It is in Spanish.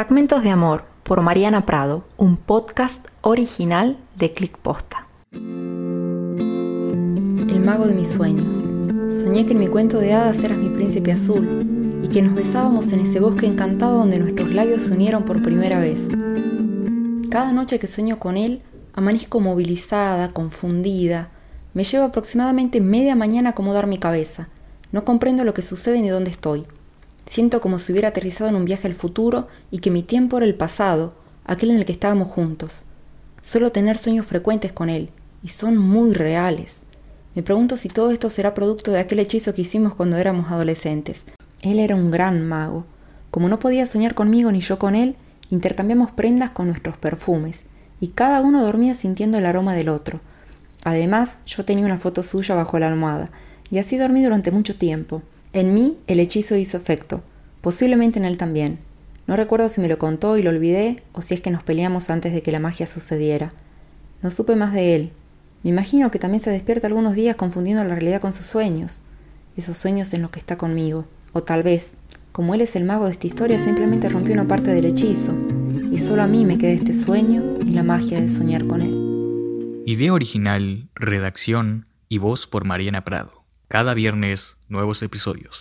Fragmentos de Amor por Mariana Prado, un podcast original de Click Posta. El mago de mis sueños. Soñé que en mi cuento de hadas eras mi príncipe azul y que nos besábamos en ese bosque encantado donde nuestros labios se unieron por primera vez. Cada noche que sueño con él, amanezco movilizada, confundida. Me llevo aproximadamente media mañana a acomodar mi cabeza. No comprendo lo que sucede ni dónde estoy. Siento como si hubiera aterrizado en un viaje al futuro y que mi tiempo era el pasado, aquel en el que estábamos juntos. Suelo tener sueños frecuentes con él, y son muy reales. Me pregunto si todo esto será producto de aquel hechizo que hicimos cuando éramos adolescentes. Él era un gran mago. Como no podía soñar conmigo ni yo con él, intercambiamos prendas con nuestros perfumes, y cada uno dormía sintiendo el aroma del otro. Además, yo tenía una foto suya bajo la almohada, y así dormí durante mucho tiempo. En mí el hechizo hizo efecto, posiblemente en él también. No recuerdo si me lo contó y lo olvidé o si es que nos peleamos antes de que la magia sucediera. No supe más de él. Me imagino que también se despierta algunos días confundiendo la realidad con sus sueños, esos sueños en los que está conmigo. O tal vez, como él es el mago de esta historia, simplemente rompió una parte del hechizo, y solo a mí me queda este sueño y la magia de soñar con él. Idea original, redacción y voz por Mariana Prado. Cada viernes, nuevos episodios.